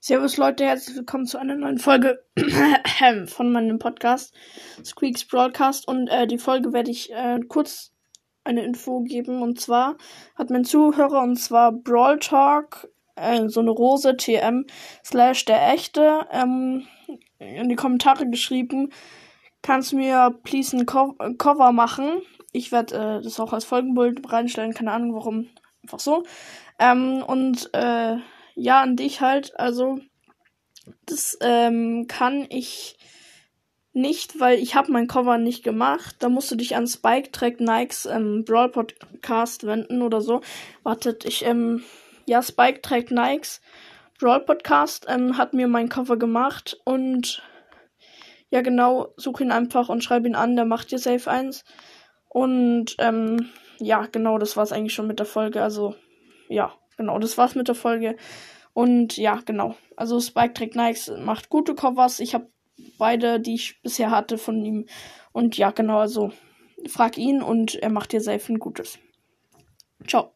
Servus Leute, herzlich willkommen zu einer neuen Folge von meinem Podcast Squeaks Broadcast. Und äh, die Folge werde ich äh, kurz eine Info geben. Und zwar hat mein Zuhörer und zwar Brawl Talk äh, so eine Rose TM slash der echte ähm, in die Kommentare geschrieben kannst du mir please ein Co Cover machen? Ich werde äh, das auch als Folgenbild reinstellen keine Ahnung warum einfach so. Ähm, und äh, ja, an dich halt. Also, das ähm, kann ich nicht, weil ich habe mein Cover nicht gemacht. Da musst du dich an Spike Track Nikes ähm, Brawl Podcast wenden oder so. Wartet, ich, ähm, ja, Spike Track Nikes Brawl Podcast ähm, hat mir mein Cover gemacht und ja, genau, such ihn einfach und schreib ihn an, der macht dir Safe 1. Und ähm, ja, genau, das war's eigentlich schon mit der Folge. Also, ja genau, das war's mit der Folge. Und ja, genau. Also Spike Track Nikes macht gute Covers. Ich habe beide, die ich bisher hatte von ihm. Und ja, genau, also frag ihn und er macht dir safe ein gutes. Ciao.